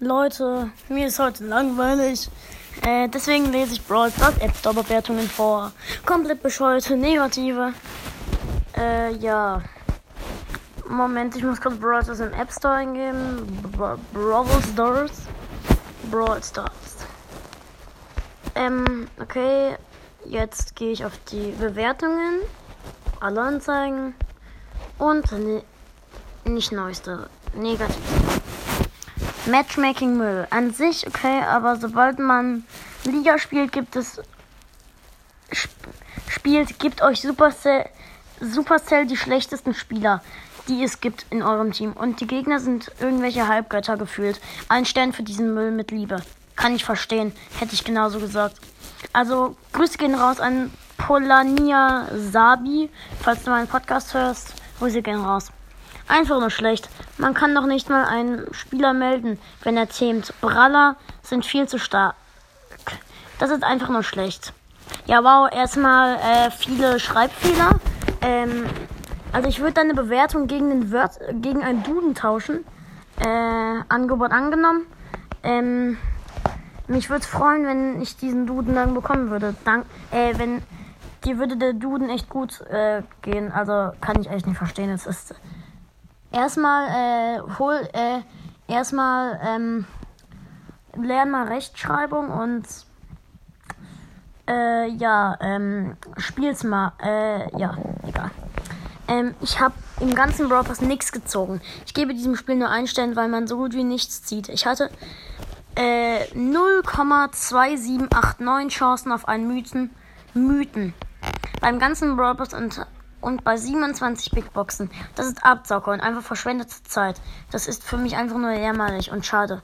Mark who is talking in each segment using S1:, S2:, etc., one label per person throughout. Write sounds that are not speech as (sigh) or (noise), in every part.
S1: Leute, mir ist heute langweilig. Äh, deswegen lese ich Brawl Stars App Store Bewertungen vor. Komplett bescheuerte, negative. Äh, ja. Moment, ich muss kurz Brawl Stars im App Store eingeben. Brawl Stars. Brawl Stars. Ähm, okay. Jetzt gehe ich auf die Bewertungen. Alle anzeigen. Und ne nicht neueste. Negativ. Matchmaking Müll. An sich okay, aber sobald man Liga spielt, gibt es spielt, gibt euch Supercell, Supercell die schlechtesten Spieler, die es gibt in eurem Team. Und die Gegner sind irgendwelche Halbgötter gefühlt. Ein Stern für diesen Müll mit Liebe. Kann ich verstehen. Hätte ich genauso gesagt. Also, Grüße gehen raus an Polania Sabi. Falls du meinen Podcast hörst, Grüße gehen raus. Einfach nur schlecht. Man kann noch nicht mal einen Spieler melden, wenn er zähmt. Braller sind viel zu stark. Das ist einfach nur schlecht. Ja, wow, erstmal äh, viele Schreibfehler. Ähm, also ich würde deine Bewertung gegen, den Word, gegen einen Duden tauschen. Äh, Angebot angenommen. Ähm, mich würde es freuen, wenn ich diesen Duden dann bekommen würde. Dank, äh, wenn dir würde der Duden echt gut äh, gehen. Also kann ich echt nicht verstehen. Es ist erstmal äh, hol äh, erstmal ähm, lern mal Rechtschreibung und äh, ja ähm, spiel's mal äh, ja egal. Ähm, ich habe im ganzen Brawl nichts gezogen. Ich gebe diesem Spiel nur einen Stern weil man so gut wie nichts zieht. Ich hatte äh, 0,2789 Chancen auf einen Mythen Mythen. Beim ganzen Brawl und und bei 27 Big Boxen. Das ist Abzocke und einfach verschwendete Zeit. Das ist für mich einfach nur jämmerlich und schade.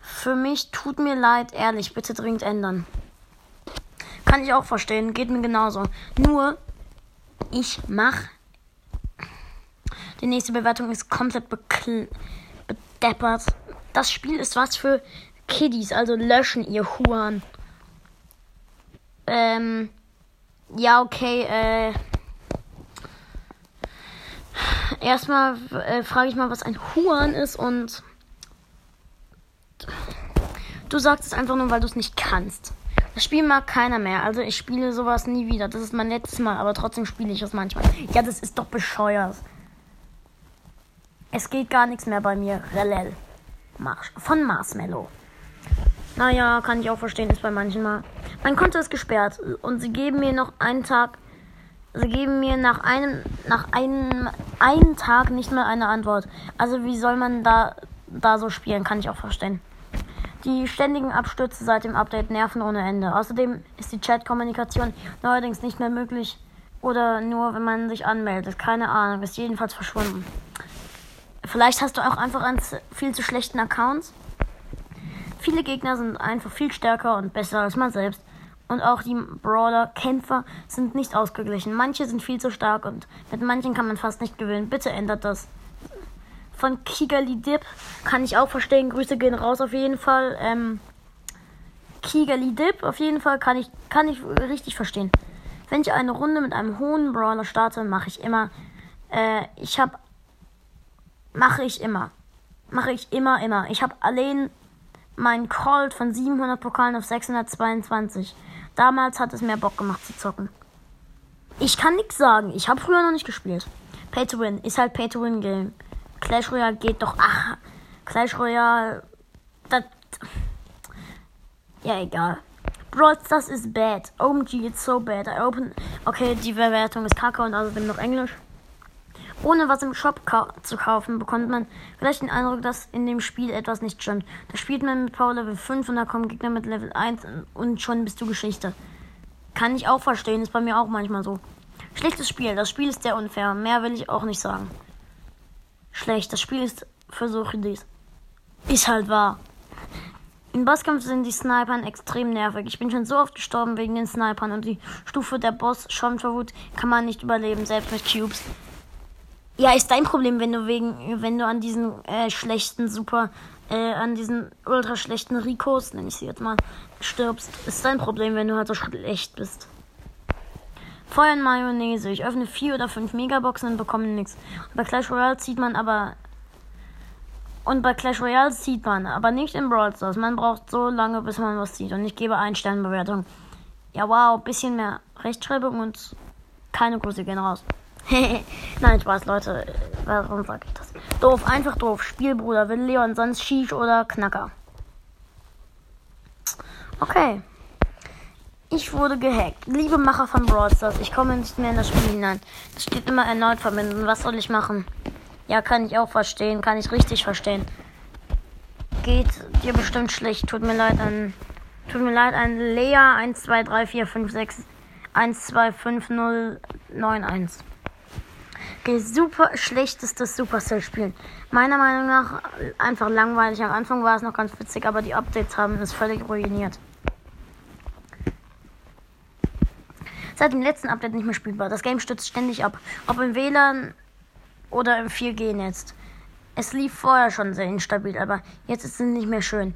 S1: Für mich tut mir leid, ehrlich, bitte dringend ändern. Kann ich auch verstehen, geht mir genauso. Nur, ich mach. Die nächste Bewertung ist komplett bedeppert. Das Spiel ist was für Kiddies, also löschen ihr Huan. Ähm, ja, okay, äh. Erstmal äh, frage ich mal, was ein Huan ist und du sagst es einfach nur, weil du es nicht kannst. Das Spiel mag keiner mehr, also ich spiele sowas nie wieder. Das ist mein letztes Mal, aber trotzdem spiele ich es manchmal. Ja, das ist doch bescheuert. Es geht gar nichts mehr bei mir. Relel. Marsch. Von Marshmallow. Naja, kann ich auch verstehen, ist bei manchen mal. Mein Konto ist gesperrt und sie geben mir noch einen Tag Sie geben mir nach einem, nach einem, einem Tag nicht mehr eine Antwort. Also wie soll man da, da so spielen? Kann ich auch verstehen. Die ständigen Abstürze seit dem Update nerven ohne Ende. Außerdem ist die Chat-Kommunikation neuerdings nicht mehr möglich oder nur, wenn man sich anmeldet. Keine Ahnung, ist jedenfalls verschwunden. Vielleicht hast du auch einfach einen viel zu schlechten Account. Viele Gegner sind einfach viel stärker und besser als man selbst und auch die Brawler-Kämpfer sind nicht ausgeglichen. Manche sind viel zu stark und mit manchen kann man fast nicht gewinnen. Bitte ändert das. Von Kigali Dip kann ich auch verstehen. Grüße gehen raus auf jeden Fall. Ähm, Kigali Dip auf jeden Fall kann ich, kann ich richtig verstehen. Wenn ich eine Runde mit einem hohen Brawler starte, mache ich immer. Äh, ich habe. Mache ich immer. Mache ich immer, immer. Ich habe allein meinen Colt von 700 Pokalen auf 622. Damals hat es mehr Bock gemacht zu zocken. Ich kann nichts sagen. Ich habe früher noch nicht gespielt. Pay to Win ist halt Pay to Win Game. Clash Royale geht doch. Ach, Clash Royale. Das. Ja, egal. Brawl das ist bad. OMG, it's so bad. I open. Okay, die Bewertung ist kacke und außerdem noch Englisch. Ohne was im Shop kau zu kaufen, bekommt man vielleicht den Eindruck, dass in dem Spiel etwas nicht stimmt. Da spielt man mit Power Level 5 und da kommen Gegner mit Level 1 und schon bist du Geschichte. Kann ich auch verstehen, ist bei mir auch manchmal so. Schlechtes Spiel, das Spiel ist sehr unfair. Mehr will ich auch nicht sagen. Schlecht, das Spiel ist für solche dies. Ist halt wahr. Im Bosskampf sind die Snipern extrem nervig. Ich bin schon so oft gestorben wegen den Snipern und die Stufe der Boss schon kann man nicht überleben, selbst mit Cubes. Ja, ist dein Problem, wenn du wegen, wenn du an diesen äh, schlechten, super, äh, an diesen ultra schlechten Ricos, nenne ich sie jetzt mal, stirbst. Ist dein Problem, wenn du halt so schlecht bist. Feuer und Mayonnaise. Ich öffne vier oder fünf Megaboxen und bekomme nichts. Bei Clash Royale zieht man aber Und bei Clash Royale sieht man, aber nicht in Brawl Stars. Man braucht so lange, bis man was sieht. Und ich gebe ein Sternbewertung. Ja, wow, bisschen mehr Rechtschreibung und keine Grüße gehen raus. (laughs) Nein, Spaß, Leute. Warum sag ich das? Doof, einfach doof. Spielbruder, will Leon sonst Shish oder Knacker? Okay. Ich wurde gehackt. Liebe Macher von Brawl Stars, ich komme nicht mehr in das Spiel hinein. Es steht immer erneut verbinden. Was soll ich machen? Ja, kann ich auch verstehen. Kann ich richtig verstehen. Geht dir bestimmt schlecht. Tut mir leid an. Tut mir leid an Lea 1, super schlechtestes Supercell-Spiel. Meiner Meinung nach einfach langweilig. Am Anfang war es noch ganz witzig, aber die Updates haben es völlig ruiniert. Seit dem letzten Update nicht mehr spielbar. Das Game stürzt ständig ab. Ob im WLAN oder im 4G-Netz. Es lief vorher schon sehr instabil, aber jetzt ist es nicht mehr schön.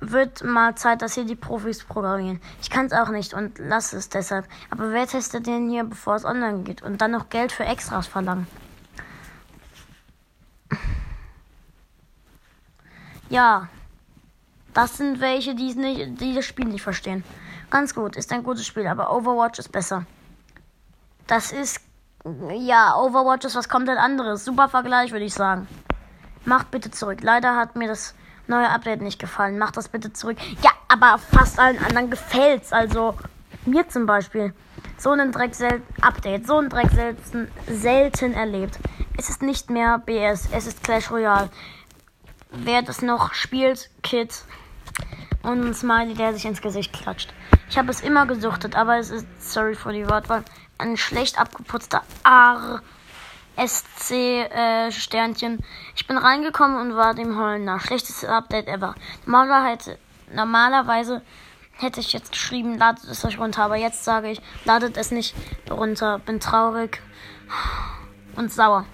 S1: Wird mal Zeit, dass hier die Profis programmieren. Ich kann es auch nicht und lasse es deshalb. Aber wer testet denn hier, bevor es online geht? Und dann noch Geld für Extras verlangen? Ja, das sind welche, die, nicht, die das Spiel nicht verstehen. Ganz gut, ist ein gutes Spiel, aber Overwatch ist besser. Das ist. Ja, Overwatch ist was komplett anderes. Super Vergleich, würde ich sagen. Macht bitte zurück. Leider hat mir das neue Update nicht gefallen. Macht das bitte zurück. Ja, aber fast allen anderen gefällt's. Also mir zum Beispiel. So einen Dreck Update, so einen Dreck selten, selten erlebt. Es ist nicht mehr BS, es ist Clash Royale. Wer das noch spielt, Kid und ein Smiley, der sich ins Gesicht klatscht. Ich habe es immer gesuchtet, aber es ist, sorry for die Wortwahl, ein schlecht abgeputzter R. SC äh, Sternchen. Ich bin reingekommen und war dem Heulen nach. Schlechtestes Update ever. Normalerweise, normalerweise hätte ich jetzt geschrieben, ladet es euch runter, aber jetzt sage ich, ladet es nicht runter. Bin traurig und sauer.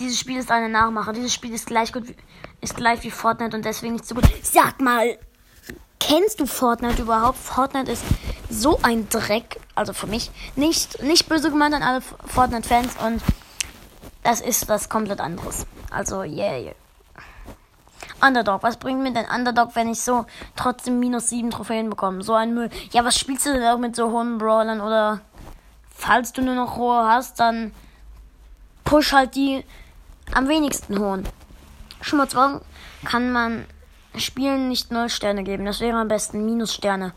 S1: Dieses Spiel ist eine Nachmache. Dieses Spiel ist gleich gut, ist gleich wie Fortnite und deswegen nicht so gut. Sag mal, kennst du Fortnite überhaupt? Fortnite ist so ein Dreck, also für mich. Nicht, nicht böse gemeint an alle Fortnite-Fans und das ist was komplett anderes. Also, yeah. Underdog, was bringt mir denn Underdog, wenn ich so trotzdem minus 7 Trophäen bekomme? So ein Müll. Ja, was spielst du denn auch mit so hohen Brawlern? Oder falls du nur noch hohe hast, dann push halt die am wenigsten hohen. Schmutz, warum kann man Spielen nicht 0 Sterne geben? Das wäre am besten Minus Sterne.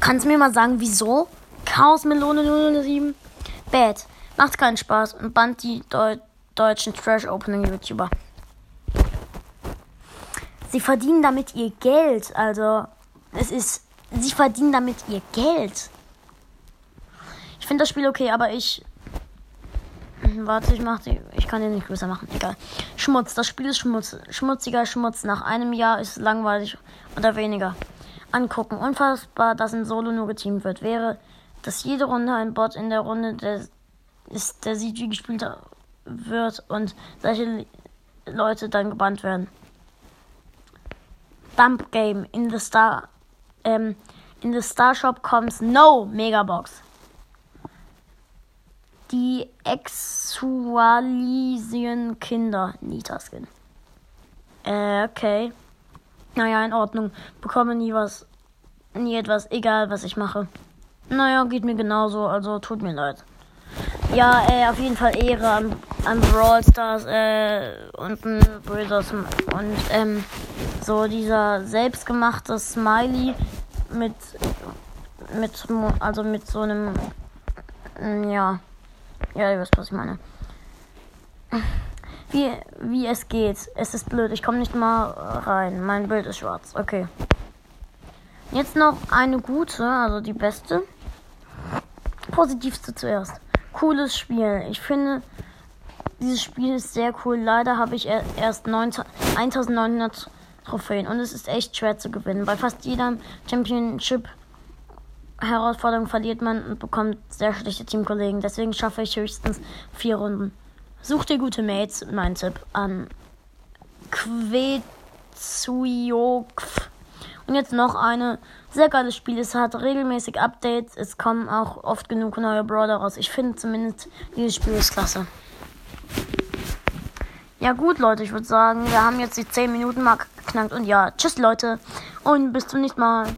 S1: Kannst du mir mal sagen, wieso? Chaos Melone 007? Bad. Macht keinen Spaß und band die Deu deutschen Trash-Opening-YouTuber. Sie verdienen damit ihr Geld. Also, es ist. Sie verdienen damit ihr Geld. Ich finde das Spiel okay, aber ich Warte, ich mach die. Ich kann den nicht größer machen. Egal. Schmutz. Das Spiel ist Schmutz. Schmutziger Schmutz. Nach einem Jahr ist es langweilig oder weniger. Angucken. Unfassbar, dass ein Solo nur geteamt wird. Wäre, dass jede Runde ein Bot in der Runde der, ist, der wie gespielt wird und solche Leute dann gebannt werden. Dump Game. In the Star. Ähm, in the Star Shop comes no Megabox die Exualisieren Kinder. Nita-Skin. Äh, okay. Naja, in Ordnung. Bekomme nie was. Nie etwas, egal was ich mache. Naja, geht mir genauso, also tut mir leid. Ja, äh, auf jeden Fall Ehre an, an Brawl Stars, äh, und ein Brothers und, ähm, so dieser selbstgemachte Smiley mit, mit, also mit so einem, ja, ja, ihr wisst, was ich meine. Wie, wie es geht. Es ist blöd. Ich komme nicht mal rein. Mein Bild ist schwarz. Okay. Jetzt noch eine gute, also die beste. Positivste zuerst. Cooles Spiel. Ich finde, dieses Spiel ist sehr cool. Leider habe ich erst 1900 Trophäen und es ist echt schwer zu gewinnen. Bei fast jedem Championship Herausforderung verliert man und bekommt sehr schlechte Teamkollegen. Deswegen schaffe ich höchstens vier Runden. Such dir gute Mates, mein Tipp, an Quetzuyokf. Und jetzt noch eine sehr geiles Spiel. Es hat regelmäßig Updates. Es kommen auch oft genug neue Brawler raus. Ich finde zumindest, dieses Spiel ist klasse. Ja gut, Leute, ich würde sagen, wir haben jetzt die 10 Minuten Mark geknackt. Und ja, tschüss, Leute. Und bis zum nächsten Mal.